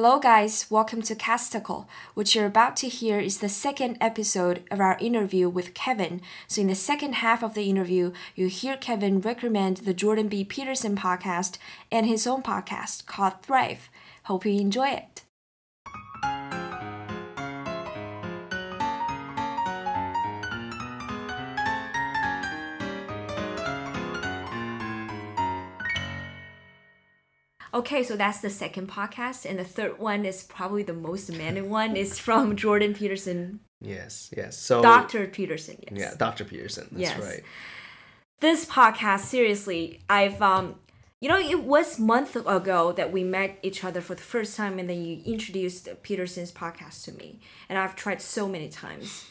Hello, guys. Welcome to Casticle. What you're about to hear is the second episode of our interview with Kevin. So, in the second half of the interview, you hear Kevin recommend the Jordan B. Peterson podcast and his own podcast called Thrive. Hope you enjoy it. Okay, so that's the second podcast, and the third one is probably the most demanding one. is from Jordan Peterson. Yes, yes. So Dr. Peterson. Yes. Yeah, Dr. Peterson. That's Yes. right. This podcast, seriously, I've um, you know, it was month ago that we met each other for the first time, and then you introduced Peterson's podcast to me, and I've tried so many times.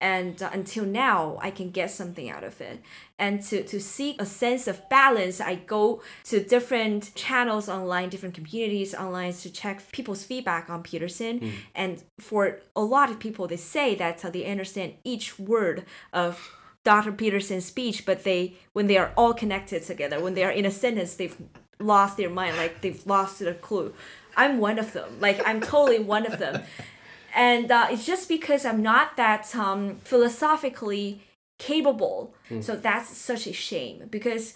And uh, until now, I can get something out of it. And to, to seek a sense of balance, I go to different channels online, different communities online to check people's feedback on Peterson. And for a lot of people, they say that uh, they understand each word of Dr. Peterson's speech, but they, when they are all connected together, when they are in a sentence, they've lost their mind, like they've lost their clue. I'm one of them. Like I'm totally one of them and uh, it's just because I'm not that um, philosophically capable. So that's such a shame because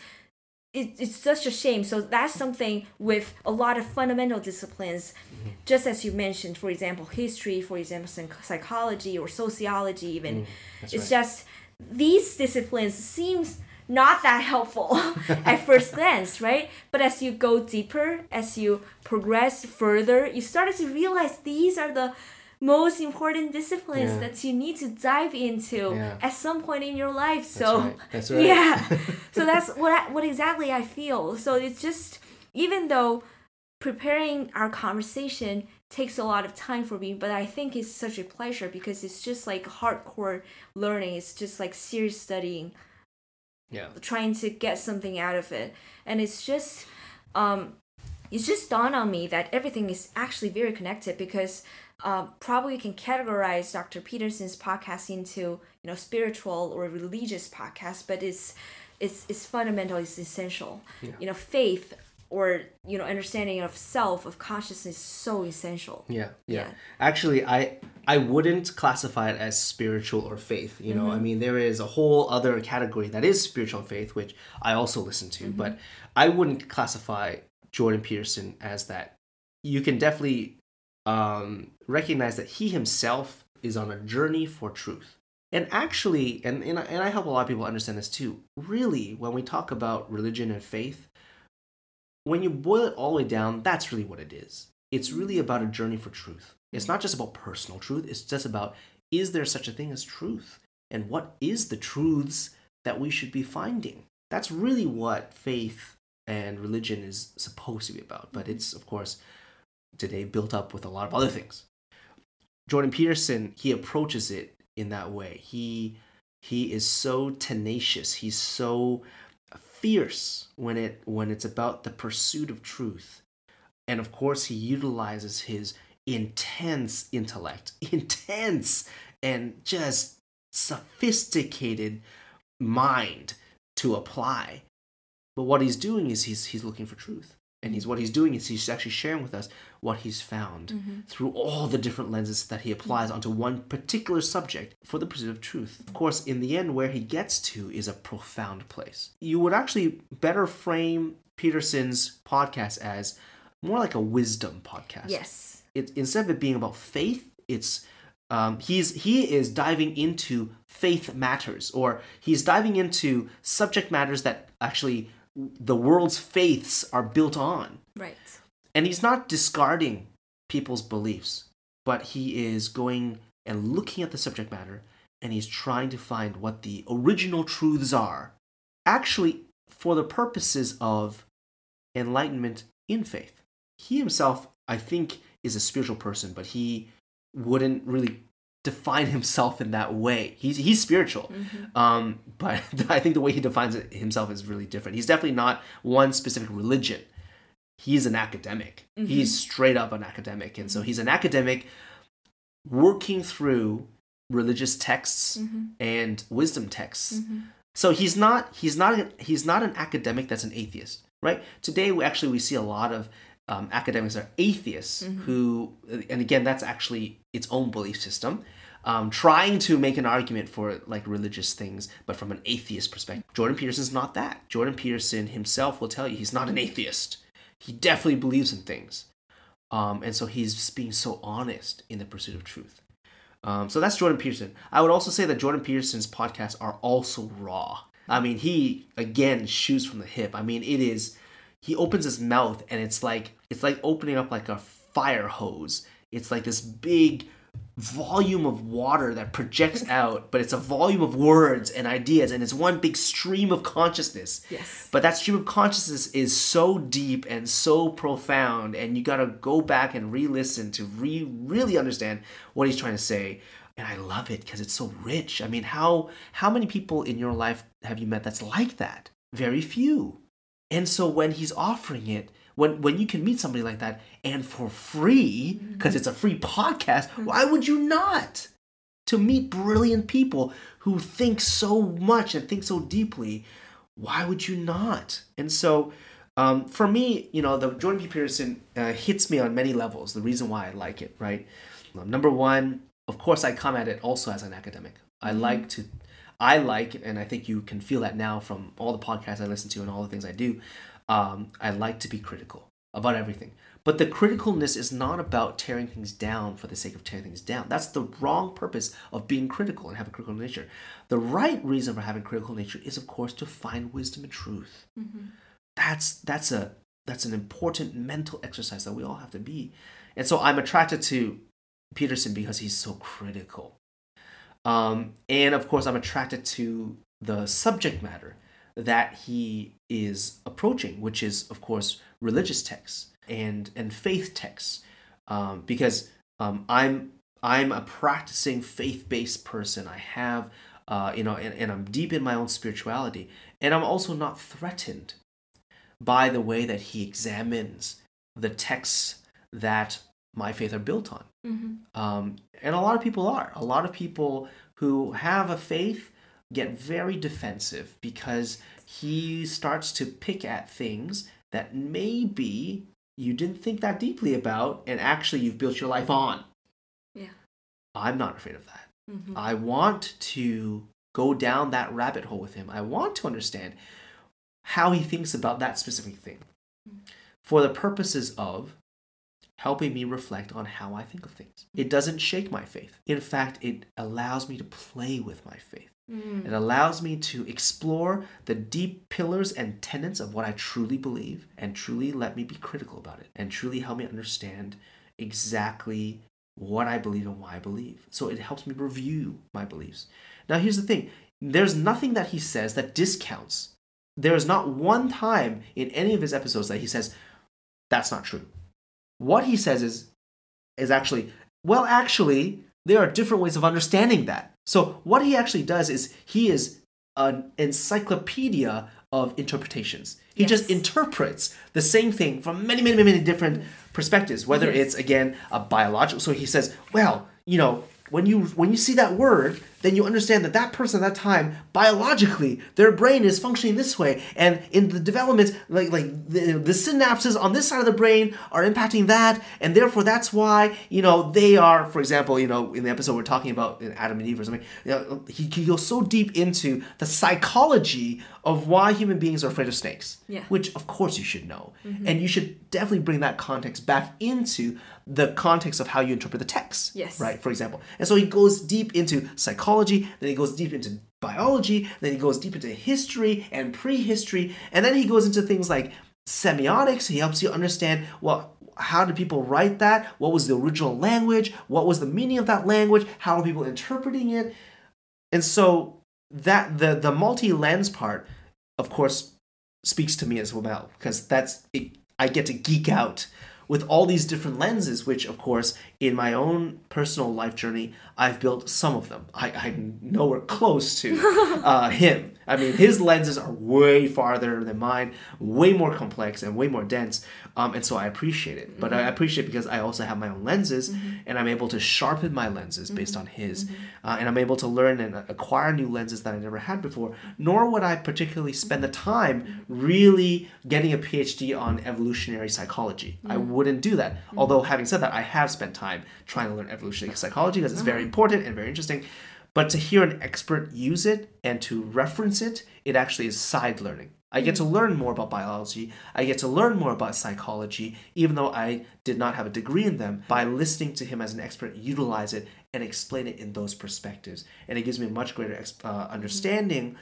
it, it's such a shame. So that's something with a lot of fundamental disciplines, just as you mentioned, for example, history, for example, psych- psychology or sociology, even. that's it's right. just these disciplines seems not that helpful at first glance, right? But as you go deeper, as you progress further, you started to realize these are the most important disciplines Yeah. that you need to dive into Yeah. at some point in your life. So right. That's right. yeah. so that's what I, what exactly I feel. So it's just even though preparing our conversation takes a lot of time for me, but I think it's such a pleasure because it's just like hardcore learning. It's just like serious studying, Yeah. trying to get something out of it. And it's just um it's just dawned on me that everything is actually very connected because uh, probably you can categorize Dr. Peterson's podcast into you know spiritual or religious podcast, but it's it's it's fundamental, it's essential. Yeah. You know, faith or you know understanding of self of consciousness is so essential. Yeah, yeah. Yeah. Actually, I I wouldn't classify it as spiritual or faith. You know, Mm-hmm. I mean, there is a whole other category that is spiritual faith, which I also listen to, Mm-hmm. but I wouldn't classify Jordan Peterson as that. You can definitely um, recognize that he himself is on a journey for truth. And actually, and, and, I, and I help a lot of people understand this too. Really, when we talk about religion and faith, when you boil it all the way down, that's really what it is. It's really about a journey for truth. It's not just about personal truth, it's just about is there such a thing as truth? And what is the truths that we should be finding? That's really what faith and religion is supposed to be about. But mm-hmm. it's, of course, today built up with a lot of other things. Jordan Peterson, he approaches it in that way. He he is so tenacious. He's so fierce when it when it's about the pursuit of truth. And of course, he utilizes his intense intellect, intense and just sophisticated mind to apply. But what he's doing is he's he's looking for truth. And he's what he's doing is he's actually sharing with us what he's found through all the different lenses that he applies onto one particular subject for the pursuit of truth. Of course, in the end, where he gets to is a profound place. You would actually better frame Peterson's podcast as more like a wisdom podcast Yes. it, instead of it being about faith, it's um, he's he is diving into faith matters, or he's diving into subject matters that actually the world's faiths are built on, Right. And he's not discarding people's beliefs, but he is going and looking at the subject matter, and he's trying to find what the original truths are, actually for the purposes of enlightenment in faith. He himself, I think, is a spiritual person, but he wouldn't really define himself in that way. He's he's spiritual, um, but I think the way he defines it himself is really different. He's definitely not one specific religion. He's an academic. He's straight up an academic, and so he's an academic working through religious texts and wisdom texts. So he's not he's not an, he's not an academic that's an atheist, right? Today we actually we see a lot of um, academics are atheists who, and again, that's actually its own belief system. Um, trying to make an argument for like religious things, but from an atheist perspective. Jordan Peterson's not that. Jordan Peterson himself will tell you he's not an atheist. He definitely believes in things. Um, and so he's being so honest in the pursuit of truth. Um, so that's Jordan Peterson. I would also say that Jordan Peterson's podcasts are also raw. I mean, he again shoots from the hip. I mean, it is. He opens his mouth and it's like it's like opening up like a fire hose. It's like this big volume of water that projects out, but it's a volume of words and ideas, and it's one big stream of consciousness. Yes. But that stream of consciousness is so deep and so profound, and you gotta go back and re-listen to re really understand what he's trying to say. And I love it because it's so rich. I mean, how how many people in your life have you met that's like that? Very few. And so when he's offering it, when when you can meet somebody like that and for free because it's a free podcast, why would you not? To meet brilliant people who think so much and think so deeply, why would you not? And so um, for me, you know, the Jordan B. Peterson uh, hits me on many levels. The reason why I like it, right? Um, number one, of course, I come at it also as an academic. I like to, I like, and I think you can feel that now from all the podcasts I listen to and all the things I do. Um, I like to be critical about everything. But the criticalness is not about tearing things down for the sake of tearing things down. That's the wrong purpose of being critical and having a critical nature. The right reason for having critical nature is, of course, to find wisdom and truth. That's that's a that's an important mental exercise that we all have to be. And so I'm attracted to Peterson because he's so critical. Um, and of course, I'm attracted to the subject matter that he is approaching, which is, of course, religious texts and and faith texts, um, because um, I'm I'm a practicing faith-based person. I have, uh, you know, and, and I'm deep in my own spirituality, and I'm also not threatened by the way that he examines the texts that my faith are built on. Um, and a lot of people are. A lot of people who have a faith get very defensive because he starts to pick at things that maybe you didn't think that deeply about and actually you've built your life on. Yeah. I'm not afraid of that. Mm-hmm. I want to go down that rabbit hole with him. I want to understand how he thinks about that specific thing mm-hmm. for the purposes of helping me reflect on how I think of things. It doesn't shake my faith. In fact, it allows me to play with my faith. Mm. It allows me to explore the deep pillars and tenets of what I truly believe and truly let me be critical about it and truly help me understand exactly what I believe and why I believe. So it helps me review my beliefs. Now, here's the thing there's nothing that he says that discounts. There is not one time in any of his episodes that he says, that's not true. What he says is, is actually, well, actually, there are different ways of understanding that. So what he actually does is he is an encyclopedia of interpretations. He just interprets the same thing from many, many, many different perspectives. Whether Yes. it's again a biological, so he says, well, you know, when you when you see that word, then you understand that that person at that time biologically their brain is functioning this way, and in the development, like like the, the synapses on this side of the brain are impacting that, and therefore that's why you know they are, for example, you know, in the episode we're talking about in Adam and Eve or something, you know, he, he goes so deep into the psychology of why human beings are afraid of snakes, Yeah. which of course you should know, mm-hmm. and you should definitely bring that context back into the context of how you interpret the text, Yes. right? For example, and so he goes deep into psychology, then he goes deep into biology, then he goes deep into history and prehistory, and then he goes into things like semiotics. He helps you understand well how did people write that? What was the original language? What was the meaning of that language? How are people interpreting it? And so that the the multi lens part, of course, speaks to me as well because that's it, I get to geek out with all these different lenses, which, of course, in my own personal life journey, I've built some of them. I, I'm nowhere close to uh, him. I mean, his lenses are way farther than mine, way more complex and way more dense. Um, and so I appreciate it. But I appreciate it because I also have my own lenses and I'm able to sharpen my lenses based on his. Uh, and I'm able to learn and acquire new lenses that I never had before. Nor would I particularly spend the time really getting a PhD on evolutionary psychology. I wouldn't do that. Although, having said that, I have spent time trying to learn evolutionary psychology because it's very important and very interesting. But to hear an expert use it and to reference it, it actually is side learning. I get to learn more about biology. I get to learn more about psychology, even though I did not have a degree in them, by listening to him as an expert utilize it and explain it in those perspectives. And it gives me a much greater uh, understanding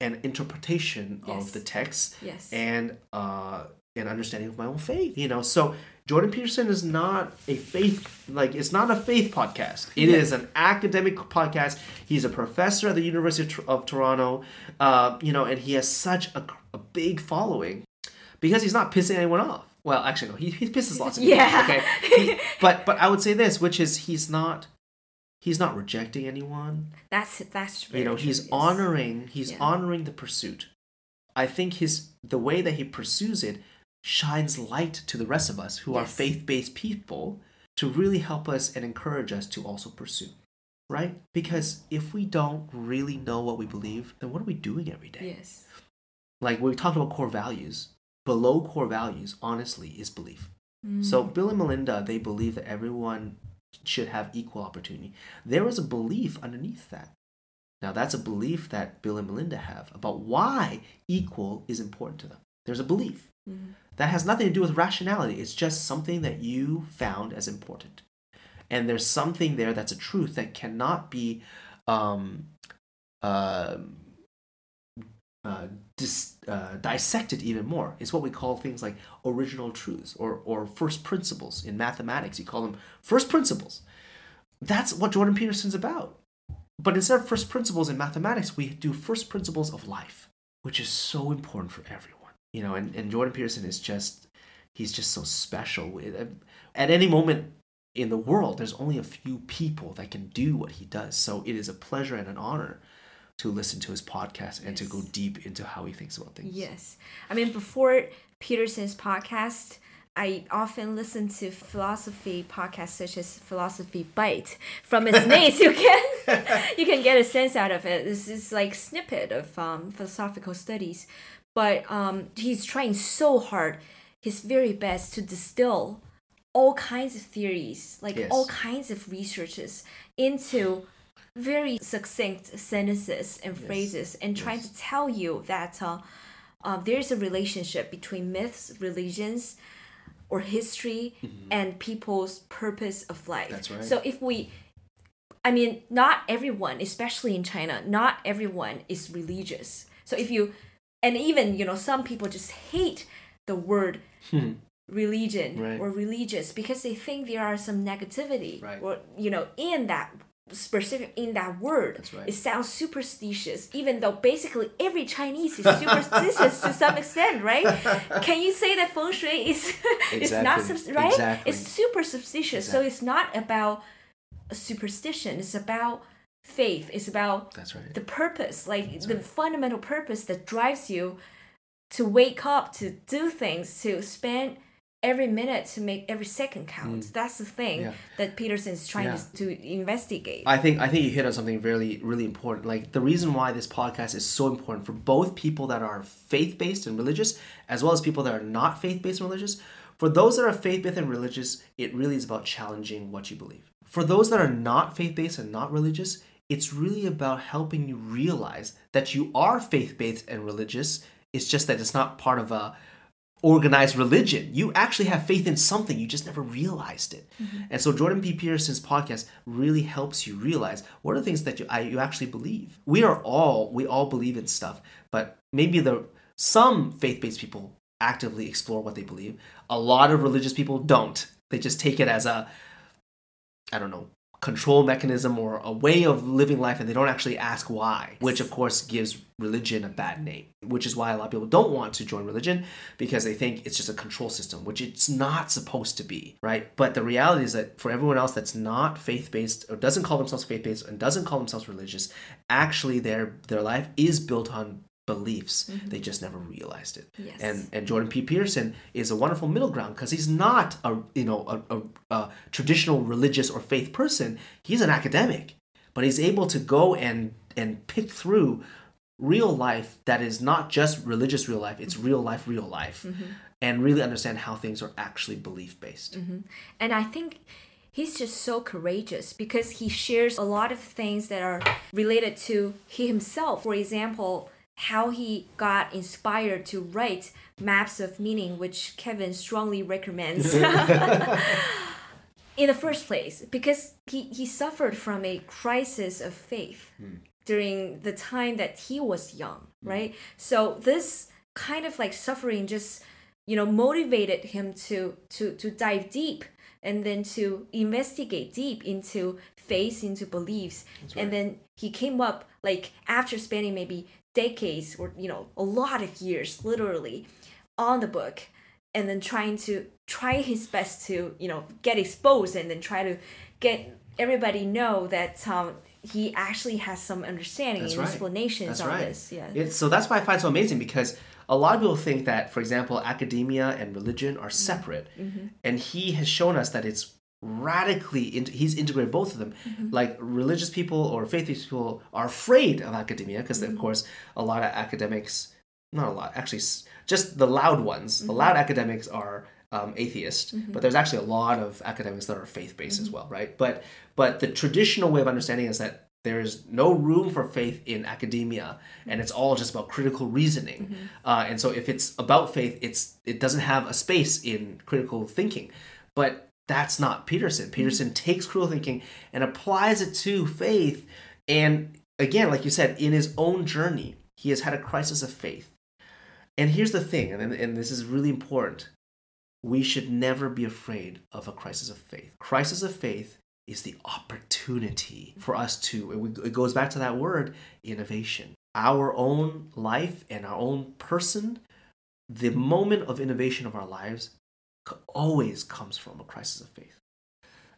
and interpretation Yes. of the text Yes. and uh, an understanding of my own faith. You know, so Jordan Peterson is not a faith like it's not a faith podcast. It is an academic podcast. He's a professor at the University of, of Toronto. Uh, you know, and he has such a, a big following because he's not pissing anyone off. Well, actually, no, he, he pisses lots of people. Yeah. off, Okay, He- but but I would say this, which is he's not he's not rejecting anyone That's that's you know he's honoring he's Yeah. honoring the pursuit i think his the way that he pursues it shines light to the rest of us who are faith-based people to really help us and encourage us to also pursue right because if we don't really know what we believe then what are we doing every day Yes. like we talked about core values below core values honestly is belief so Mm. Bill and Melinda, they believe that everyone should have equal opportunity. There is a belief underneath that. Now that's a belief that Bill and Melinda have about why equal is important to them. There's a belief. Mhm. That has nothing to do with rationality. It's just something that you found as important. And there's something there that's a truth that cannot be um, uh, uh, dis, uh, dissected even more. It's what we call things like original truths or, or first principles. In mathematics, you call them first principles. That's what Jordan Peterson's about. But instead of first principles in mathematics, we do first principles of life, which is so important for everyone. You know, and, and Jordan Peterson is just, he's just so special. At any moment in the world, there's only a few people that can do what he does. So it is a pleasure and an honor to listen to his podcast and to go deep into how he thinks about things. Yes. I mean, before Peterson's podcast, I often listen to philosophy podcasts such as Philosophy Bite. From its name, you can you can get a sense out of it. This is like snippet of um, philosophical studies, but um, he's trying so hard, his very best to distill all kinds of theories, like Yes. all kinds of researches, into very succinct sentences and phrases, and trying Yes. to tell you that uh, uh, there's a relationship between myths, religions, or history, and people's purpose of life. Mm-hmm. That's right. So if we I mean, not everyone, especially in China, not everyone is religious. So if you, and even, you know, some people just hate the word religion Hmm. Right. or religious because they think there are some negativity Right. or, you know, in that specific, in that word. That's right. It sounds superstitious, even though basically every Chinese is superstitious to some extent, right? Can you say that feng shui is, is not, right? Exactly. It's super superstitious. So it's not about superstition. It's about faith. It's about That's right. the purpose, like the fundamental purpose that drives you to wake up, to do things, to spend every minute to make every second count. That's the thing Mm. Yeah. that Peterson is trying Yeah. to, to investigate. I think I think you hit on something really really important. Like the reason why this podcast is so important for both people that are faith based and religious, as well as people that are not faith based and religious. For those that are faith based and religious, it really is about challenging what you believe. For those that are not faith based and not religious, it's really about helping you realize that you are faith based and religious. It's just that it's not part of a organized religion. You actually have faith in something, you just never realized it. Mm-hmm. And so Jordan B. Peterson's podcast really helps you realize what are the things that you I, you actually believe. We are all we all believe in stuff, but maybe the some faith-based people actively explore what they believe. A lot of religious people don't. They just take it as a I don't know, control mechanism or a way of living life and they don't actually ask why, which of course gives religion a bad name, which is why a lot of people don't want to join religion because they think it's just a control system, which it's not supposed to be, right? But the reality is that for everyone else that's not faith based or doesn't call themselves faith based and doesn't call themselves religious, actually their their life is built on beliefs. Mm-hmm. They just never realized it. Yes. And and Jordan B. Peterson is a wonderful middle ground because he's not a you know a, a, a, traditional religious or faith person. He's an academic, but he's able to go and and pick through real life that is not just religious real life. It's mm-hmm. real life, real life, mm-hmm. and really understand how things are actually belief based. Mm-hmm. And I think he's just so courageous because he shares a lot of things that are related to he himself. For example, how he got inspired to write maps of meaning, which Kevin strongly recommends. in the first place, because he, he suffered from a crisis of faith mm. during the time that he was young, mm. right? So this kind of like suffering just, you know, motivated him to to to dive deep and then to investigate deep into faith, into beliefs. Right. And then he came up like after spending maybe decades or you know a lot of years literally on the book and then trying to try his best to you know get exposed and then try to get everybody know that um, he actually has some understanding that's and right. explanations that's on right. this yeah it's, so that's why i find it so amazing because a lot of people think that for example academia and religion are mm-hmm. separate mm-hmm. and he has shown us that it's radically into, he's integrated both of them mm-hmm. like religious people or faith-based people are afraid of academia because mm-hmm. of course a lot of academics not a lot actually just the loud ones mm-hmm. the loud academics are um, atheist mm-hmm. but there's actually a lot of academics that are faith-based as mm-hmm. well right but but the traditional way of understanding is that there's no room for faith in academia and it's all just about critical reasoning mm-hmm. uh, and so if it's about faith it's it doesn't have a space in critical thinking but that's not Peterson. Mm-hmm. Peterson takes critical thinking and applies it to faith. And again, like you said, in his own journey, he has had a crisis of faith. And here's the thing, and, and this is really important we should never be afraid of a crisis of faith. Crisis of faith is the opportunity for us to, it goes back to that word, innovation. Our own life and our own person, the moment of innovation of our lives always comes from a crisis of faith.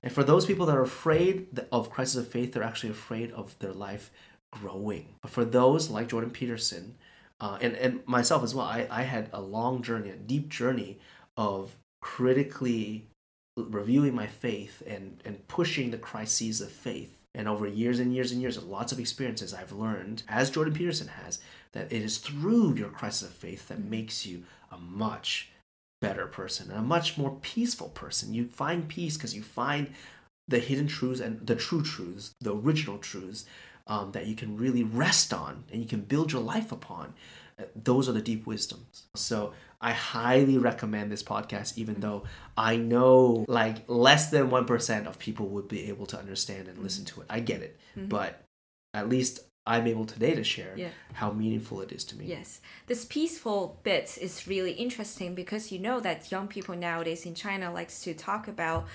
And for those people that are afraid of crisis of faith, they're actually afraid of their life growing. But for those like Jordan Peterson, uh, and, and myself as well, I, I had a long journey, a deep journey of critically reviewing my faith and, and pushing the crises of faith. And over years and years and years of lots of experiences, I've learned, as Jordan Peterson has, that it is through your crisis of faith that makes you a much better person and a much more peaceful person. You find peace because you find the hidden truths and the true truths, the original truths um, that you can really rest on and you can build your life upon. Uh, those are the deep wisdoms. So I highly recommend this podcast, even though I know like less than 1% of people would be able to understand and listen to it. I get it. Mm-hmm. But at least I'm able today to share yeah. how meaningful it is to me. Yes. This peaceful bit is really interesting because you know that young people nowadays in China likes to talk about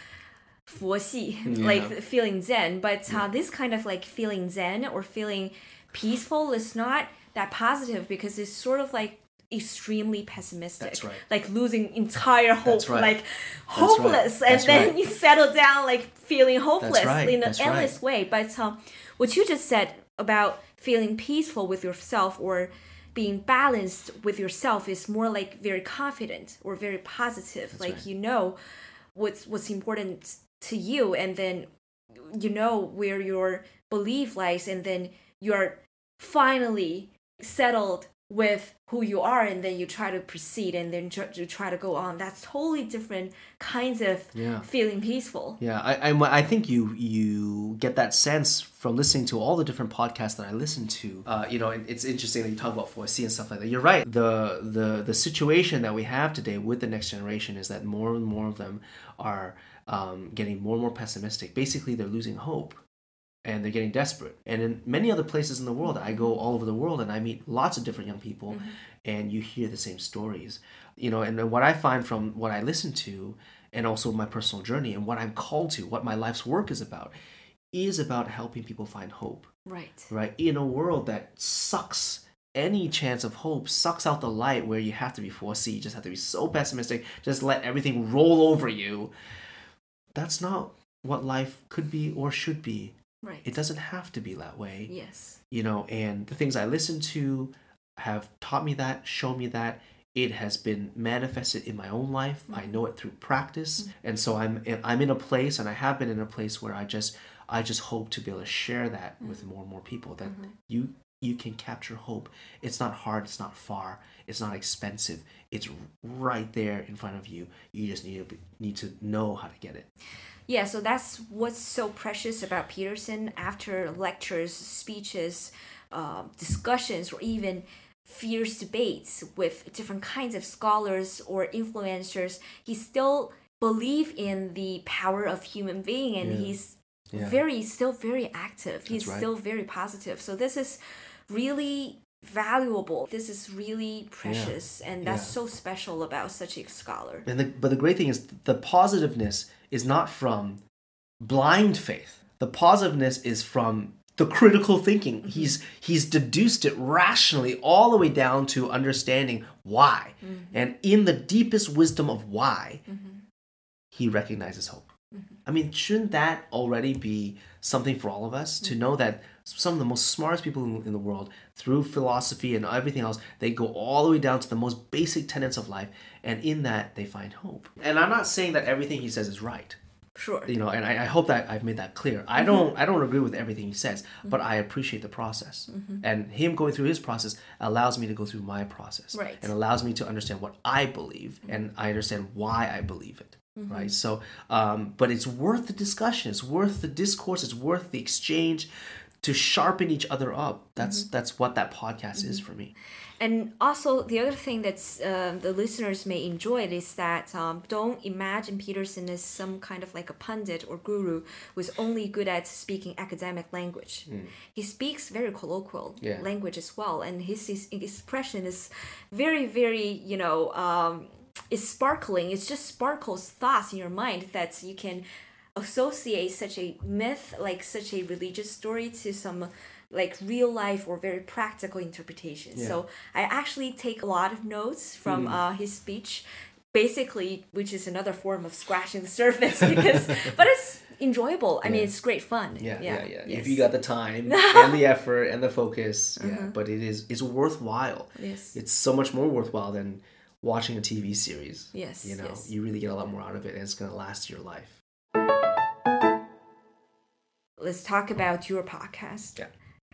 佛系, yeah. like feeling zen, but uh, this kind of like feeling zen or feeling peaceful is not that positive because it's sort of like extremely pessimistic. That's right. Like losing entire hope, right. like hopeless, right. and then you settle down like feeling hopeless in an endless way. But um, what you just said about feeling peaceful with yourself or being balanced with yourself is more like very confident or very positive That's like right. you know what's what's important to you and then you know where your belief lies and then you're finally settled with who you are and then you try to proceed and then you try to go on. That's totally different kinds of yeah. feeling peaceful. Yeah I, I, I think you you get that sense from listening to all the different podcasts that i listen to. Uh, you know it's interesting that you talk about 4c and stuff like that. You're right. The the the situation that we have today with the next generation is that more and more of them are um, getting more and more pessimistic. Basically they're losing hope and they're getting desperate. And in many other places in the world, I go all over the world and I meet lots of different young people, mm-hmm. and you hear the same stories. You know, and what I find from what I listen to, and also my personal journey, and what I'm called to, what my life's work is about, is about helping people find hope, Right. right? In a world that sucks any chance of hope, sucks out the light where you have to be 4C, you just have to be so pessimistic, just let everything roll over you. That's not what life could be or should be. Right. It doesn't have to be that way. Yes. you know and the things i listen to have taught me that shown me that. It has been manifested in my own life. I mm-hmm. know it through practice. Mm-hmm. And so i'm i'm in a place and i have been in a place where i just i just hope to be able to share that mm-hmm. with more and more people that you you can capture hope. It's not hard it's not far it's not expensive. It's right there in front of you. You just need to be, need to know how to get it Yeah, so that's what's so precious about Peterson after lectures, speeches, um, discussions, or even fierce debates with different kinds of scholars or influencers. He still believe in the power of human being and Yeah. he's Yeah. very still very active. He's right. still very positive. So this is really valuable. This is really precious and that's Yeah. so special about such a scholar. And the, but the great thing is the positiveness is not from blind faith. The positiveness is from the critical thinking. Mm-hmm. He's he's deduced it rationally all the way down to understanding why. Mm-hmm. And in the deepest wisdom of why, mm-hmm. he recognizes hope. I mean, shouldn't that already be something for all of us to know that some of the most smartest people in the world, through philosophy and everything else, they go all the way down to the most basic tenets of life, and in that they find hope. And I'm not saying that everything he says is right, Sure. you know, and I, I hope that I've made that clear. I mm-hmm. don't I don't agree with everything he says, mm-hmm. but I appreciate the process, mm-hmm. and him going through his process allows me to go through my process, Right. and allows me to understand what I believe, and I understand why I believe it right? So um, but it's worth the discussion. It's worth the discourse. It's worth the exchange to sharpen each other up. That's that's what that podcast is for me. And also, the other thing that's um, the listeners may enjoy is that um, don't imagine Peterson as some kind of like a pundit or guru who's only good at speaking academic language. He speaks very colloquial Yeah. language as well, and his, his expression is very, very, you know, um, it's sparkling. It just sparkles thoughts in your mind that you can associate such a myth, like such a religious story, to some like real life or very practical interpretation. So I actually take a lot of notes from uh, his speech, basically, which is another form of scratching the surface because, but it's enjoyable. I mean, it's great fun. yeah yeah yeah, if Yes. you got the time and the effort and the focus yeah but it is it's worthwhile Yes. it's so much more worthwhile than watching a tv series Yes, you know yes. you really get a lot more out of it and it's going to last your life Let's talk about your podcast. yeah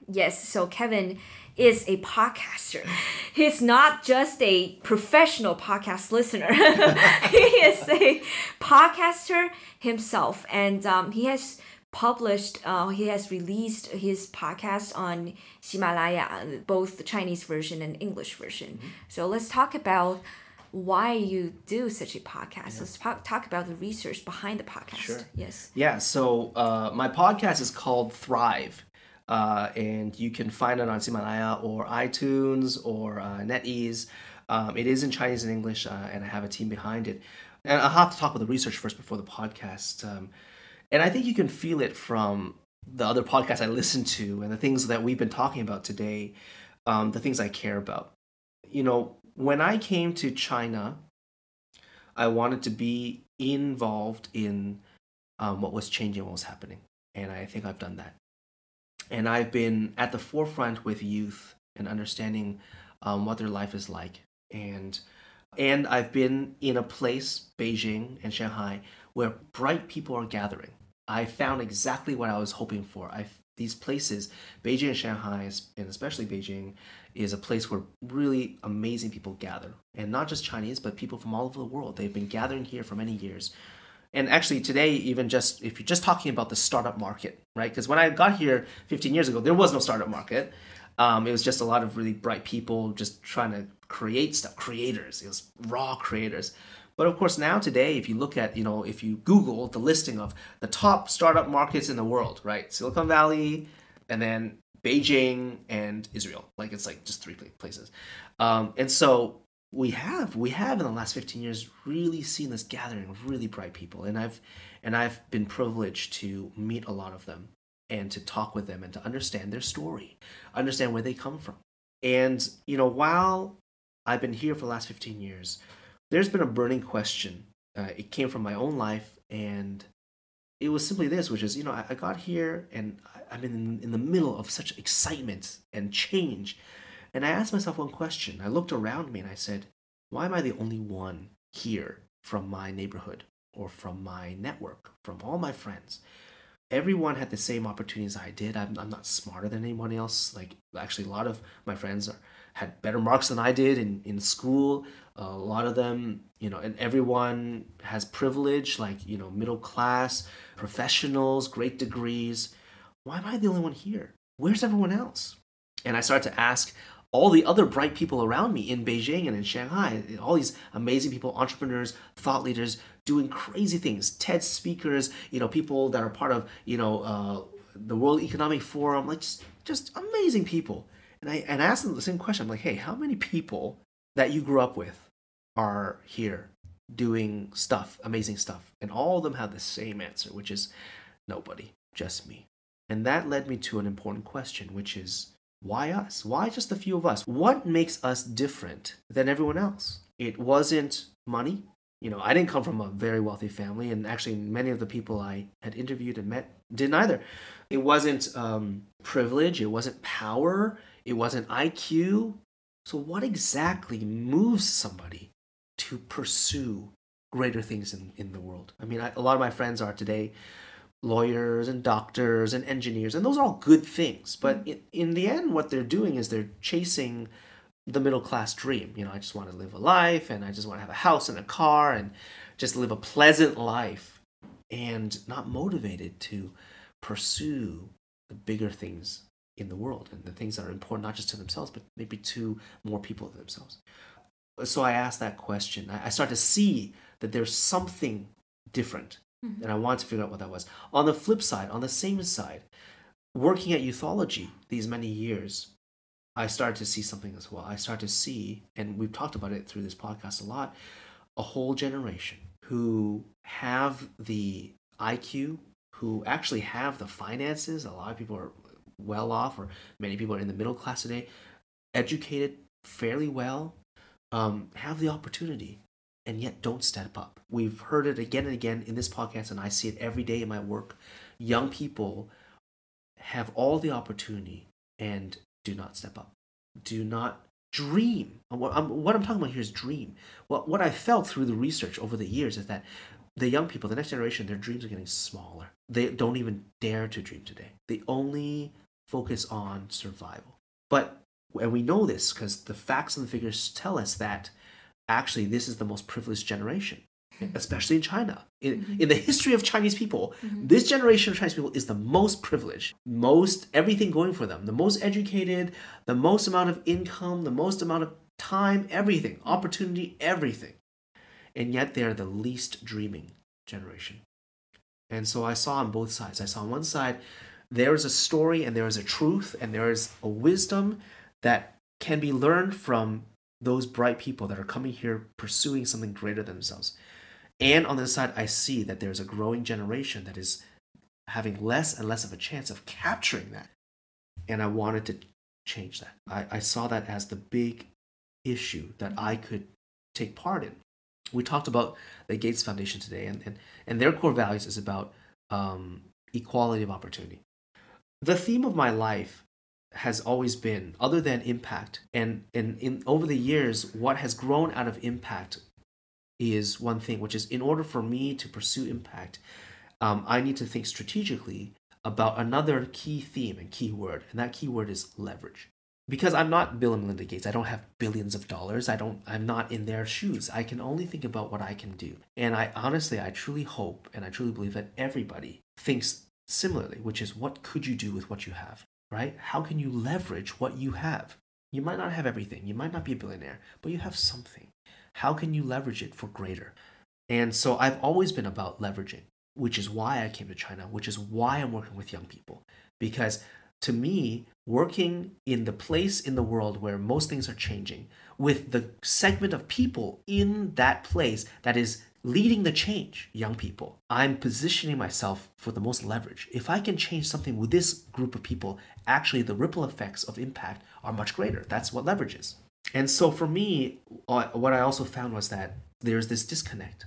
Yes, so Kevin is a podcaster. He's not just a professional podcast listener. he is a podcaster himself, and um, he has published. Uh, he has released his podcast on Himalaya, both the Chinese version and English version. So let's talk about why you do such a podcast. Let's po- talk about the research behind the podcast. Sure. Yes. Yeah, so uh, my podcast is called Thrive, uh, and you can find it on Himalaya or iTunes or uh, NetEase. Um, it is in Chinese and English, uh, and I have a team behind it. And I'll have to talk about the research first before the podcast. Um, and I think you can feel it from the other podcasts I listen to and the things that we've been talking about today, um, the things I care about. You know, when I came to China, I wanted to be involved in um, what was changing, what was happening. And I think I've done that. And I've been at the forefront with youth and understanding um, what their life is like. And and I've been in a place, Beijing and Shanghai, where bright people are gathering. I found exactly what I was hoping for. I these places, Beijing and Shanghai, and especially Beijing, is a place where really amazing people gather, and not just Chinese, but people from all over the world. They've been gathering here for many years. And actually, today, even just if you're just talking about the startup market, right? Because when I got here 15 years ago, there was no startup market. Um, it was just a lot of really bright people just trying to create stuff, creators. It was raw creators. But of course, now today, if you look at, you know, if you Google the listing of the top startup markets in the world, right? Silicon Valley, and then Beijing and Israel. Like it's like just three places. Um, and so we have we have in the last 15 years really seen this gathering of really bright people and i've and i've been privileged to meet a lot of them and to talk with them and to understand their story, understand where they come from. And, you know, while I've been here for the last 15 years, there's been a burning question. Uh, it came from my own life, and it was simply this, which is, you know, I, I got here and I, I'm in, in the middle of such excitement and change. And I asked myself one question. I looked around me and I said, why am I the only one here from my neighborhood or from my network, from all my friends? everyone had the same opportunities I did. I'm, I'm not smarter than anyone else. Like actually, a lot of my friends are, had better marks than I did in, in school. A lot of them, you know, and everyone has privilege, like, you know, middle class, professionals, great degrees. Why am I the only one here? Where's everyone else? And I started to ask all the other bright people around me in Beijing and in Shanghai, all these amazing people, entrepreneurs, thought leaders, doing crazy things, TED speakers, you know, people that are part of, you know, uh, the World Economic Forum, like just, just amazing people. And I, and I asked them the same question. I'm like, hey, how many people that you grew up with are here doing stuff, amazing stuff? And all of them have the same answer, which is nobody, just me. And that led me to an important question, which is why us? Why just a few of us? What makes us different than everyone else? It wasn't money. You know, I didn't come from a very wealthy family, and actually, many of the people I had interviewed and met didn't either. It wasn't um, privilege, it wasn't power, it wasn't IQ. So, what exactly moves somebody to pursue greater things in, in the world? I mean, I, a lot of my friends are today lawyers and doctors and engineers, and those are all good things. But mm. in, in the end, what they're doing is they're chasing the middle class dream. You know, I just want to live a life and I just want to have a house and a car and just live a pleasant life and not motivated to pursue the bigger things in the world and the things that are important not just to themselves but maybe to more people than themselves. So I asked that question. I, I started to see that there's something different Mm-hmm. And I wanted to figure out what that was. On the flip side, on the same side, working at Youthology these many years, I started to see something as well. I started to see, and we've talked about it through this podcast a lot, a whole generation who have the IQ, who actually have the finances. A lot of people are well off, or many people are in the middle class today, educated fairly well, um, have the opportunity and yet don't step up. We've heard it again and again in this podcast, and I see it every day in my work. Young people have all the opportunity and do not step up, do not dream. What I'm, what I'm talking about here is dream. What, what I felt through the research over the years is that the young people, the next generation, their dreams are getting smaller. They don't even dare to dream today. They only focus on survival. But, and we know this because the facts and the figures tell us that actually this is the most privileged generation especially in China. In, mm-hmm. in the history of Chinese people, mm-hmm. this generation of Chinese people is the most privileged, most everything going for them, the most educated, the most amount of income, the most amount of time, everything, opportunity, everything. And yet they're the least dreaming generation. And so I saw on both sides. I saw on one side, there is a story and there is a truth and there is a wisdom that can be learned from those bright people that are coming here pursuing something greater than themselves. And on the side, I see that there's a growing generation that is having less and less of a chance of capturing that. And I wanted to change that. I, I saw that as the big issue that I could take part in. We talked about the Gates Foundation today, and, and, and their core values is about um, equality of opportunity. The theme of my life has always been other than impact. And, and in over the years what has grown out of impact is one thing which is in order for me to pursue impact um, i need to think strategically about another key theme and key word and that key word is leverage. Because i'm not bill and melinda gates i don't have billions of dollars i don't i'm not in their shoes. I can only think about what i can do. And i honestly i truly hope and i truly believe that everybody thinks similarly which is what could you do with what you have right? How can you leverage what you have? You might not have everything, you might not be a billionaire, but you have something. How can you leverage it for greater? And so I've always been about leveraging, which is why I came to China, which is why I'm working with young people. Because to me, working in the place in the world where most things are changing, with the segment of people in that place that is leading the change, young people. I'm positioning myself for the most leverage. If I can change something with this group of people, actually the ripple effects of impact are much greater. That's what leverage is. And so for me, uh, what I also found was that there's this disconnect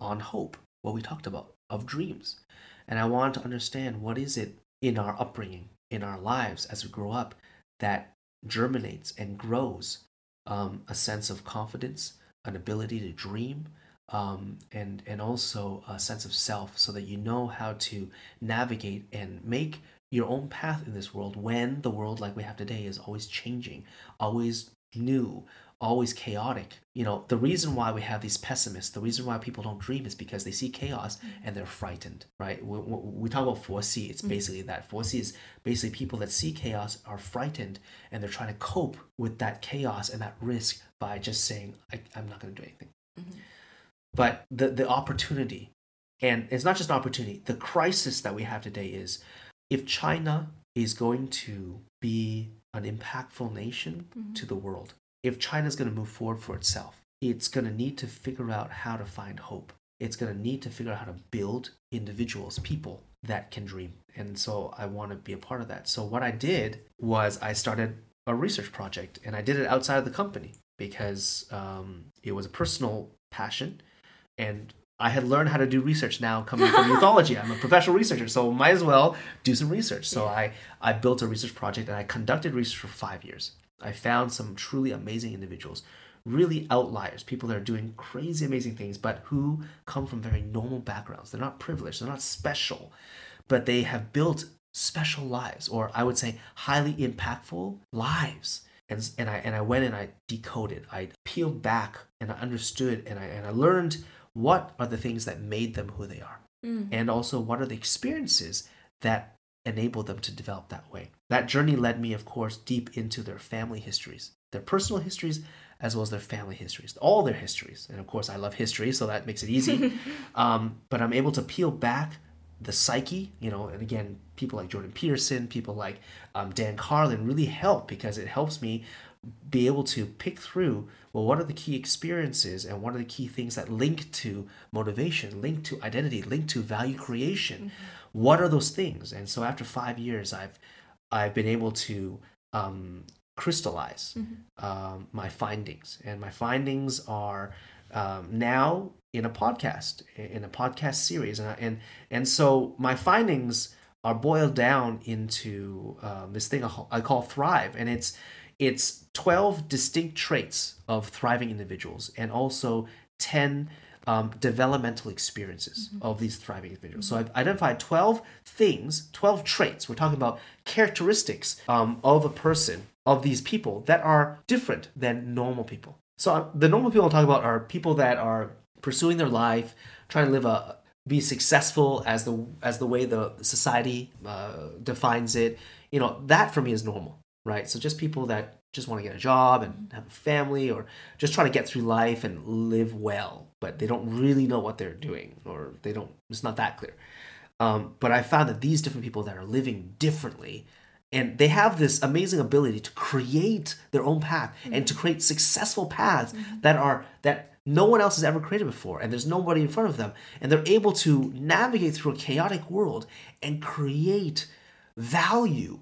on hope, what we talked about, of dreams. And I want to understand what is it in our upbringing, in our lives as we grow up, that germinates and grows um, a sense of confidence, an ability to dream, um, and and also a sense of self, so that you know how to navigate and make your own path in this world when the world like we have today is always changing, always new, always chaotic. You know, the reason why we have these pessimists, the reason why people don't dream is because they see chaos mm-hmm. and they're frightened, right? We, we talk about 4C, it's mm-hmm. basically that. 4C is basically people that see chaos are frightened and they're trying to cope with that chaos and that risk by just saying, I, am not going to do anything. Mm-hmm. But the, the opportunity, and it's not just an opportunity, the crisis that we have today is if China is going to be an impactful nation to the world, if China's going to move forward for itself, it's going to need to figure out how to find hope. It's going to need to figure out how to build individuals, people that can dream. And so I want to be a part of that. So what I did was I started a research project and I did it outside of the company because um, it was a personal passion and I had learned how to do research now coming from Youthology. I'm a professional researcher, so might as well do some research. So I, I built a research project and I conducted research for five years. I found some truly amazing individuals, really outliers, people that are doing crazy, amazing things, but who come from very normal backgrounds. They're not privileged, they're not special, but they have built special lives, or I would say highly impactful lives. And, and I and I went and I decoded, I peeled back and I understood and I and I learned what are the things that made them who they are? Mm. and also what are the experiences that enable them to develop that way? That journey led me of course deep into their family histories their personal histories as well as their family histories all their histories. And of course i love history so that makes it easy. Um, but i'm able to peel back the psyche you know and again people like jordan peterson people like um, dan carlin really help because it helps me be able to pick through well what are the key experiences and what are the key things that link to motivation link to identity link to value creation? What are those things? And so after five years i've i've been able to um, crystallize um, my findings. And my findings are um, now in a podcast in a podcast series. And I- and and so my findings are boiled down into um, this thing I call thrive. And it's it's 12 distinct traits of thriving individuals and also 10 um, developmental experiences of these thriving individuals. So I've identified 12 things, 12 traits. We're talking about characteristics um, of a person, of these people that are different than normal people. So uh, the normal people I'm talking about are people that are pursuing their life, trying to live a be successful as the as the way the society uh, defines it. You know that for me is normal, right? So just people that just want to get a job and have a family, or just trying to get through life and live well, but they don't really know what they're doing, or they don't. It's not that clear. Um, but I found that these different people that are living differently and they have this amazing ability to create their own path and to create successful paths that are that no one else has ever created before and there's nobody in front of them and they're able to navigate through a chaotic world and create value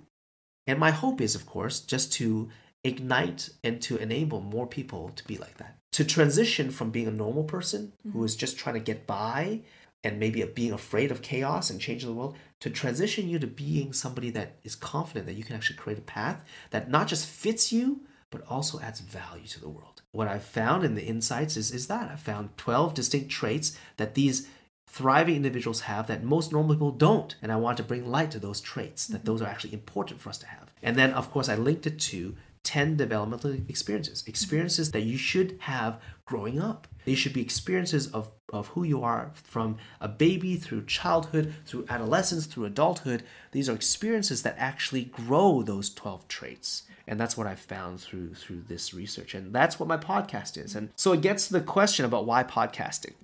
and my hope is of course just to ignite and to enable more people to be like that. To transition from being a normal person who mm-hmm. is just trying to get by and maybe being afraid of chaos and changing the world to transition you to being somebody that is confident that you can actually create a path that not just fits you but also adds value to the world. What i've found in the insights is, is that. I found 12 distinct traits that these thriving individuals have that most normal people don't and i want to bring light to those traits that mm-hmm. those are actually important for us to have. And then of course i linked it to 10 developmental experiences experiences that you should have growing up. These should be experiences of, of who you are from a baby through childhood through adolescence through adulthood. These are experiences that actually grow those 12 traits. And that's what i've found through through this research. And that's what my podcast is. And so it gets to the question about why podcasting.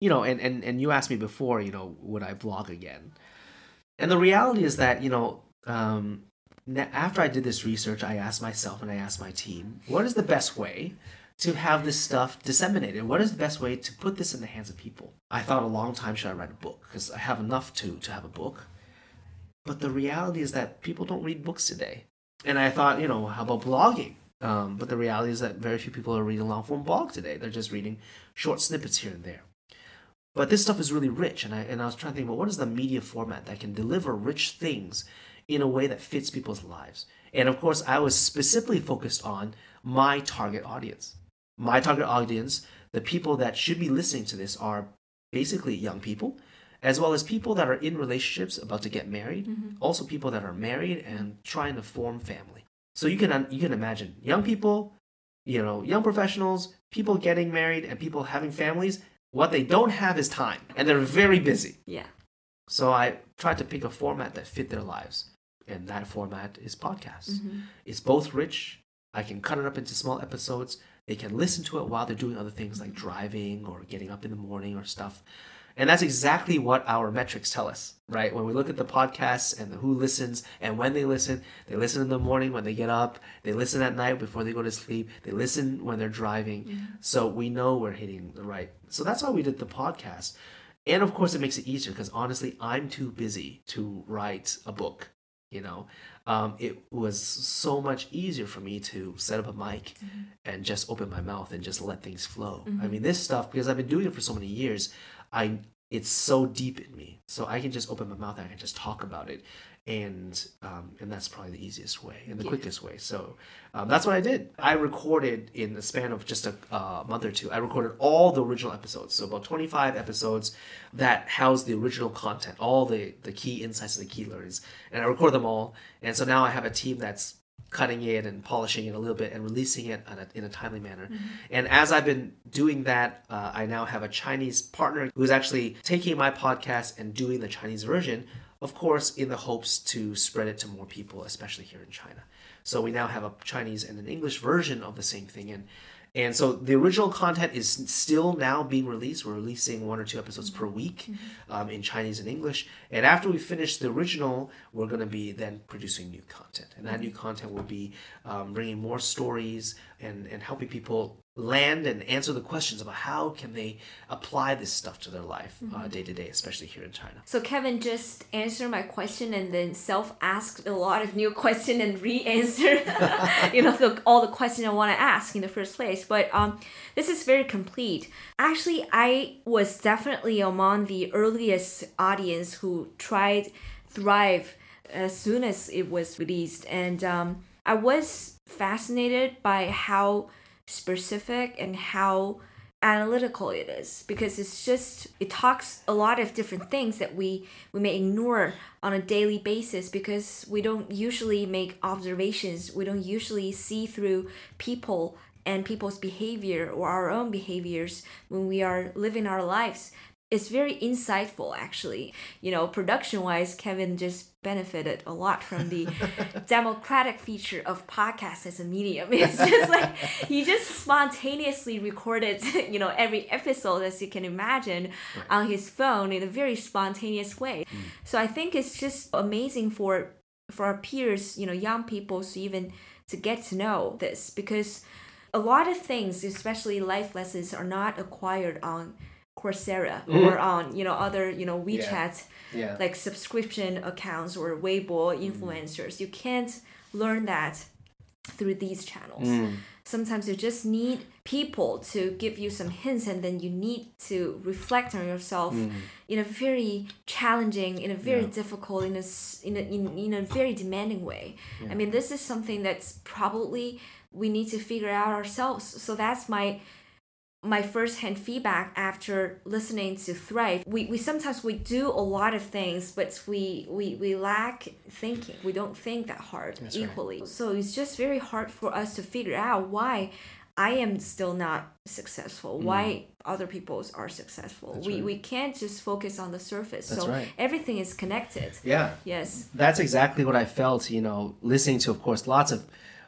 You know and and, and you asked me before you know would i vlog again? And the reality is that you know um, na- after I did this research, I asked myself and I asked my team, what is the best way to have this stuff disseminated? What is the best way to put this in the hands of people? I thought a long time should I write a book because I have enough to to have a book. But the reality is that people don't read books today. And I thought, you know, how about blogging? Um, but the reality is that very few people are reading long form blog today. They're just reading short snippets here and there. But this stuff is really rich, and I and I was trying to think about what is the media format that can deliver rich things in a way that fits people's lives. And of course, I was specifically focused on my target audience. My target audience, the people that should be listening to this are basically young people, as well as people that are in relationships about to get married, mm-hmm. also people that are married and trying to form family. So you can you can imagine young people, you know, young professionals, people getting married and people having families, what they don't have is time and they're very busy. Yeah. So I tried to pick a format that fit their lives. And that format is podcasts. Mm-hmm. It's both rich. I can cut it up into small episodes. They can listen to it while they're doing other things like mm-hmm. driving or getting up in the morning or stuff. And that's exactly what our metrics tell us, right? When we look at the podcasts and the who listens and when they listen, they listen in the morning when they get up, they listen at night before they go to sleep, they listen when they're driving. So we know we're hitting the right. So that's why we did the podcast. And of course, it makes it easier because honestly, I'm too busy to write a book. You know, um, it was so much easier for me to set up a mic and just open my mouth and just let things flow. I mean, this stuff because I've been doing it for so many years, I it's so deep in me, so I can just open my mouth and I can just talk about it, and um, and that's probably the easiest way and the Yeah. quickest way. So um, that's what I did. I recorded in the span of just a uh, month or two. I recorded all the original episodes, so about twenty five episodes that house the original content, all the the key insights and the key learnings, and I record them all. And so now I have a team that's cutting it and polishing it a little bit and releasing it in a, in a timely manner. And as I've been doing that, uh, I now have a Chinese partner who's actually taking my podcast and doing the Chinese version, of course, in the hopes to spread it to more people, especially here in China. So we now have a Chinese and an English version of the same thing. And and so the original content is still now being released. We're releasing one or two episodes per week um, in Chinese and English. And after we finish the original, we're going to be then producing new content. And that new content will be um, bringing more stories and, and helping people land and answer the questions about how can they apply this stuff to their life uh, day to day, especially here in China. So Kevin just answered my question and then self asked a lot of new question and re-answer you know the, all the questions I want to ask in the first place. But um, this is very complete. Actually, I was definitely among the earliest audience who tried Thrive as soon as it was released, and um, I was fascinated by how specific and how analytical it is because it's just it talks a lot of different things that we we may ignore on a daily basis because we don't usually make observations. We don't usually see through people and people's behavior or our own behaviors when we are living our lives it's very insightful actually. You know production wise kevin just benefited a lot from the democratic feature of podcast as a medium. It's just like he just spontaneously recorded you know every episode as you can imagine on his phone in a very spontaneous way. Mm. So i think it's just amazing for for our peers you know young people to even to get to know this because a lot of things especially life lessons are not acquired on Coursera mm-hmm. or on you know other you know WeChat Yeah. like subscription accounts or Weibo mm-hmm. influencers. You can't learn that through these channels. Mm. Sometimes you just need people to give you some hints, and then you need to reflect on yourself mm-hmm. in a very challenging, in a very Yeah. difficult, in a in a, in, in a very demanding way. I mean, this is something that's probably we need to figure out ourselves. So that's my my first-hand feedback after listening to thrive we, we sometimes we do a lot of things but we we, we lack thinking we don't think that hard That's right. equally so it's just very hard for us to figure out why i am still not successful why other people are successful Mm. That's we, right. we can't just focus on the surface That's so right. everything is connected Yeah. yes that's exactly what I felt, you know, listening to, of course, lots of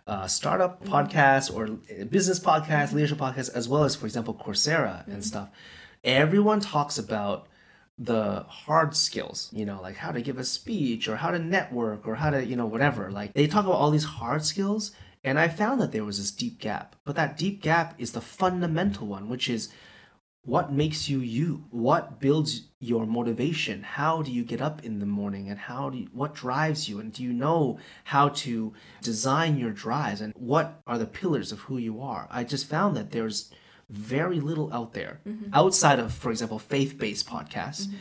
uh, startup podcasts or uh, business podcasts, leadership podcasts, as well as, for example, Coursera and stuff. Everyone talks about the hard skills, you know, like how to give a speech or how to network or how to, you know, whatever. Like they talk about all these hard skills And I found that there was this deep gap. But that deep gap is the fundamental one, which is what makes you you? What builds your motivation? How do you get up in the morning and how do you, what drives you? And do you know how to design your drives and what are the pillars of who you are? I just found that there's very little out there mm-hmm. outside of, for example, faith-based podcasts, mm-hmm.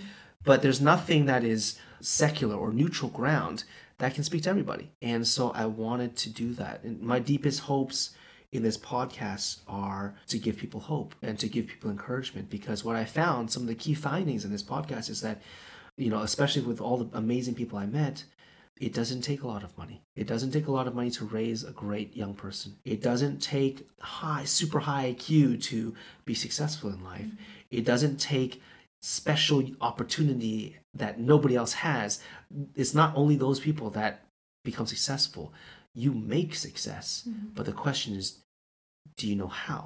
but there's nothing that is secular or neutral ground that can speak to everybody. And so I wanted to do that. And my deepest hopes in this podcast are to give people hope and to give people encouragement because what I found, some of the key findings in this podcast is that, you know, especially with all the amazing people I met, it doesn't take a lot of money. It doesn't take a lot of money to raise a great young person. It doesn't take high, super high IQ to be successful in life. It doesn't take special opportunity that nobody else has. It's not only those people that become successful. You make success, but the question is, do you know how?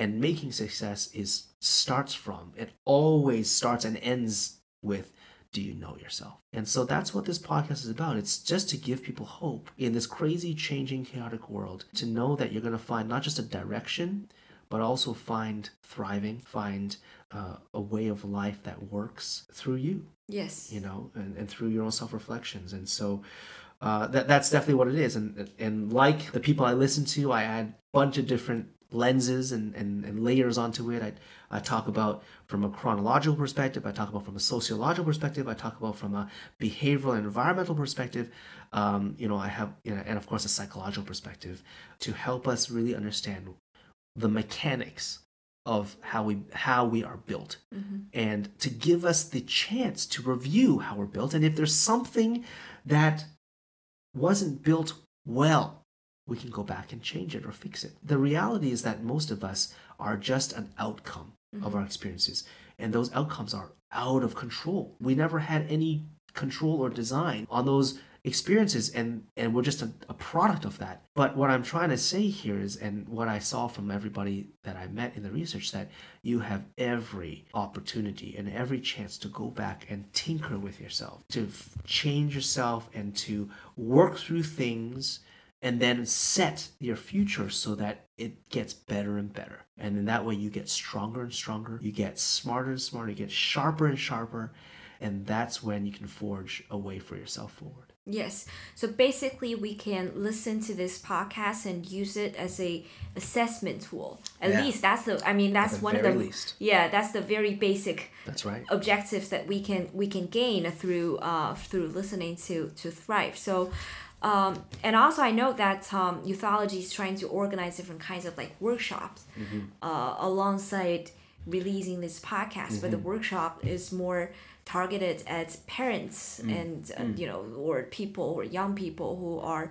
And making success is starts from it always starts and ends with do you know yourself? And so that's what this podcast is about. It's just to give people hope in this crazy, changing, chaotic world to know that you're going to find not just a direction, but also find thriving, find uh, a way of life that works through you, Yes. you know, and, and through your own self reflections. And so uh, that that's definitely what it is. And and like the people I listen to, I add a bunch of different lenses and, and, and layers onto it. I, I talk about from a chronological perspective, I talk about from a sociological perspective, I talk about from a behavioral and environmental perspective. Um, you know, I have, you know, and of course, a psychological perspective to help us really understand the mechanics of how we how we are built and to give us the chance to review how we're built and if there's something that wasn't built well we can go back and change it or fix it. The reality is that most of us are just an outcome of mm-hmm. our experiences and those outcomes are out of control. We never had any control or design on those experiences and and we're just a, a product of that but what i'm trying to say here is and what i saw from everybody that i met in the research that you have every opportunity and every chance to go back and tinker with yourself to f- change yourself and to work through things and then set your future so that it gets better and better. And in that way, you get stronger and stronger, you get smarter and smarter, you get sharper and sharper, and that's when you can forge a way for yourself forward. Yes. So basically, we can listen to this podcast and use it as a assessment tool. At Yeah. least that's the. I mean, that's one of the. least. Yeah, that's the very basic That's right. objectives that we can we can gain through uh through listening to to thrive. So. Um, and also, I know that um, Youthology is trying to organize different kinds of like workshops uh, alongside releasing this podcast. But the workshop is more targeted at parents and uh, you know or people or young people who are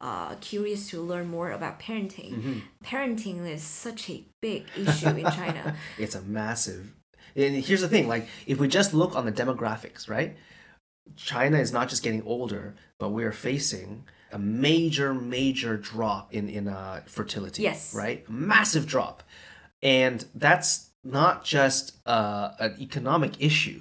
uh, curious to learn more about parenting. Parenting is such a big issue in China. It's a massive. And here's the thing: like, if we just look on the demographics, right? China is not just getting older, but we are facing a major, major drop in in uh, fertility. Yes. Right, massive drop, and that's not just uh, an economic issue.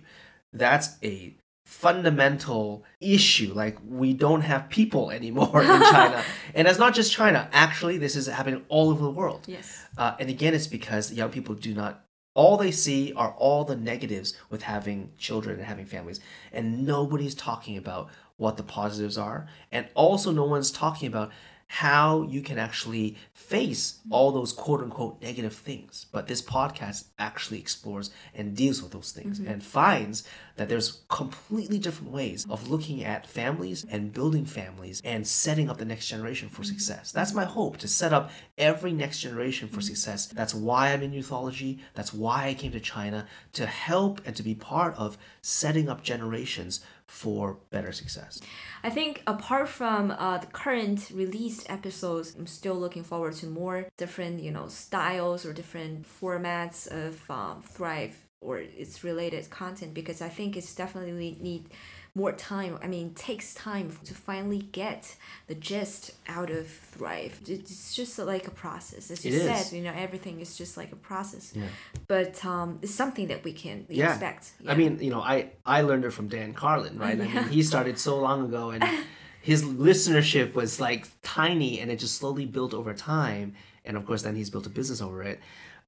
That's a fundamental issue. Like we don't have people anymore in china. And it's not just china. Actually this is happening all over the world. Yes. uh, and again, it's because young people do not. All they see are all the negatives with having children and having families, and nobody's talking about what the positives are, and also no one's talking about how you can actually face all those quote unquote negative things. But this podcast actually explores and deals with those things mm-hmm. and finds that there's completely different ways of looking at families and building families and setting up the next generation for mm-hmm. success. That's my hope to set up every next generation for mm-hmm. success. That's why I'm in youthology. That's why I came to China to help and to be part of setting up generations for better success. I think apart from uh, the current released episodes, I'm still looking forward to more different, you know, styles or different formats of um, Thrive or its related content because I think it's definitely need more time. I mean, takes time to finally get the gist out of Thrive. It's just like a process, as you It said. is. You know, everything is just like a process. Yeah. But um, it's something that we can Yeah. expect. I mean, you know, I I learned it from Dan Carlin, right? Yeah. I mean, he started so long ago, and his listenership was like tiny and it just slowly built over time and of course then he's built a business over it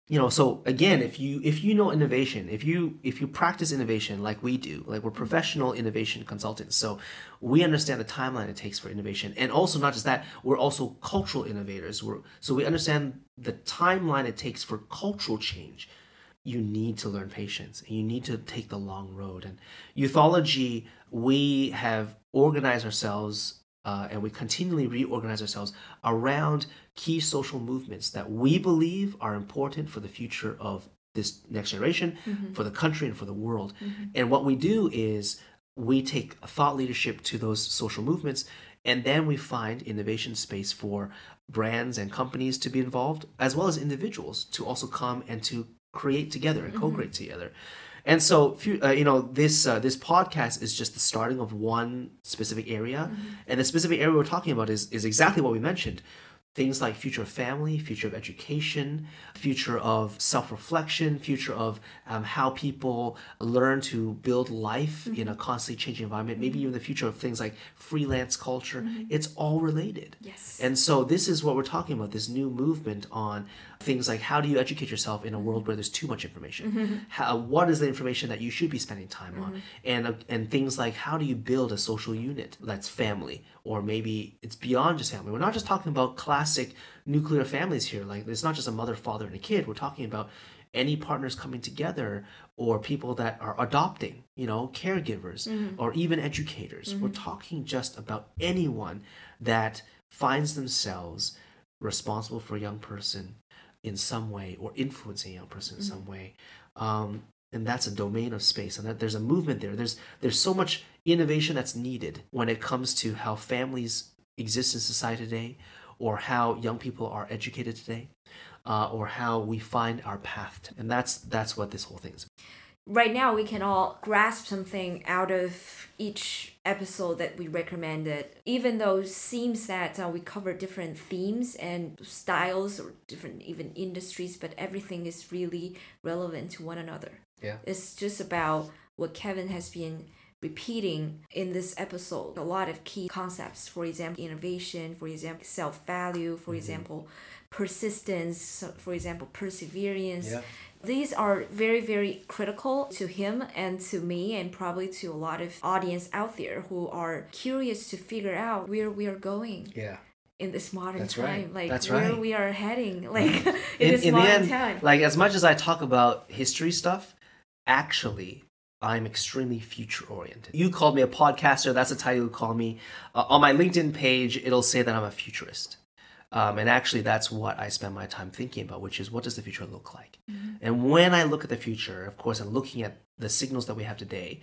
you know so again if you if you know innovation if you if you practice innovation like we do like we're professional innovation consultants so we understand the timeline it takes for innovation. And also not just that we're also cultural innovators. We're, so we understand the timeline it takes for cultural change. You need to learn patience. And you need to take the long road. And youthology we have organized ourselves uh, and we continually reorganize ourselves around key social movements that we believe are important for the future of this next generation, mm-hmm. for the country, and for the world. Mm-hmm. And what we do is we take thought leadership to those social movements, and then we find innovation space for brands and companies to be involved, as well as individuals to also come and to create together and mm-hmm. co-create together. And so, uh, you know, this uh, this podcast is just the starting of one specific area, mm-hmm. and the specific area we're talking about is is exactly what we mentioned things like future of family, future of education, future of self-reflection, future of um, how people learn to build life mm-hmm. in a constantly changing environment, maybe even the future of things like freelance culture. Mm-hmm. It's all related. Yes. And so this is what we're talking about, this new movement on things like how do you educate yourself in a world where there's too much information? Mm-hmm. How, what is the information that you should be spending time on? Mm-hmm. And, uh, and things like how do you build a social unit that's family or maybe it's beyond just family. We're not just talking about classic nuclear families here. Like it's not just a mother, father, and a kid. We're talking about any partners coming together or people that are adopting, you know, caregivers mm-hmm. or even educators. Mm-hmm. We're talking just about anyone that finds themselves responsible for a young person in some way or influencing a young person in mm-hmm. some way. Um, and that's a domain of space and that there's a movement there there's there's so much innovation that's needed when it comes to how families exist in society today or how young people are educated today uh, or how we find our path to, and that's that's what this whole thing is right now we can all grasp something out of each episode that we recommended. Even though it seems that uh, we cover different themes and styles or different even industries but everything is really relevant to one another. Yeah. It's just about what kevin has been repeating in this episode. A lot of key concepts for example innovation for example self-value for mm-hmm. example persistence for example perseverance. Yeah. These are very very critical to him and to me and probably to a lot of audience out there who are curious to figure out where we are going yeah in this modern That's time right. like That's where right. we are heading like in, in, this in modern the end, time like as much as i talk about history stuff actually I'm extremely future oriented. You called me a podcaster, that's the title you call me. Uh, on my LinkedIn page, it'll say that I'm a futurist. Um, and actually, that's what I spend my time thinking about, which is what does the future look like? Mm-hmm. And when I look at the future, of course, I'm looking at the signals that we have today.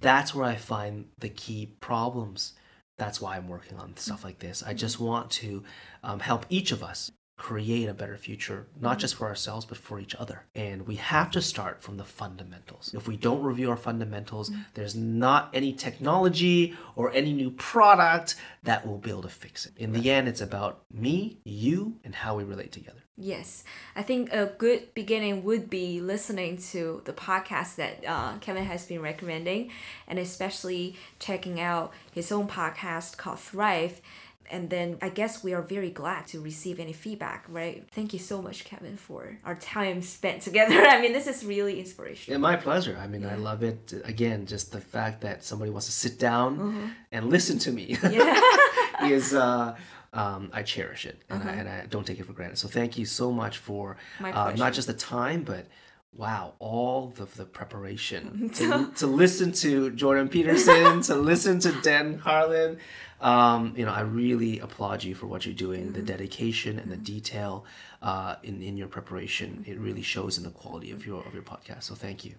That's where I find the key problems. That's why I'm working on stuff like this. I just want to um, help each of us create a better future, not mm-hmm. just for ourselves, but for each other. And we have to start from the fundamentals. If we don't review our fundamentals, mm-hmm. there's not any technology or any new product that will be able to fix it. In the end, it's about me, you, and how we relate together. Yes, I think a good beginning would be listening to the podcast that uh, Kevin has been recommending, and especially checking out his own podcast called Thrive and then I guess we are very glad to receive any feedback, right? Thank you so much, Kevin, for our time spent together. I mean, this is really inspirational. Yeah, my pleasure. I mean, yeah. I love it. Again, just the fact that somebody wants to sit down mm-hmm. and listen to me yeah. is. Uh, um, I cherish it and, uh-huh. I, and I don't take it for granted. So thank you so much for uh, not just the time, but wow, all of the preparation to, to listen to Jordan Peterson, to listen to Dan Carlin. Um, you know, I really applaud you for what you're doing. Mm-hmm. The dedication and the detail uh, in in your preparation it really shows in the quality of your of your podcast. So thank you.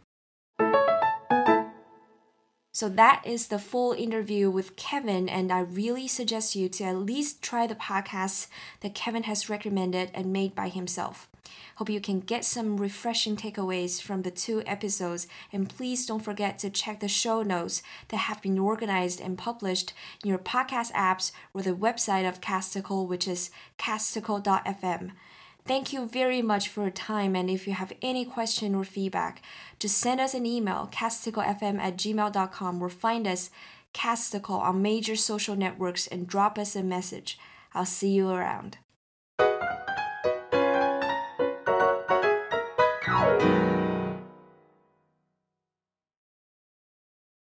So that is the full interview with Kevin, and I really suggest you to at least try the podcasts that Kevin has recommended and made by himself. Hope you can get some refreshing takeaways from the two episodes, and please don't forget to check the show notes that have been organized and published in your podcast apps or the website of Casticle, which is casticle.fm. Thank you very much for your time. And if you have any question or feedback, just send us an email, casticlefm at gmail.com or find us Casticle on major social networks and drop us a message. I'll see you around.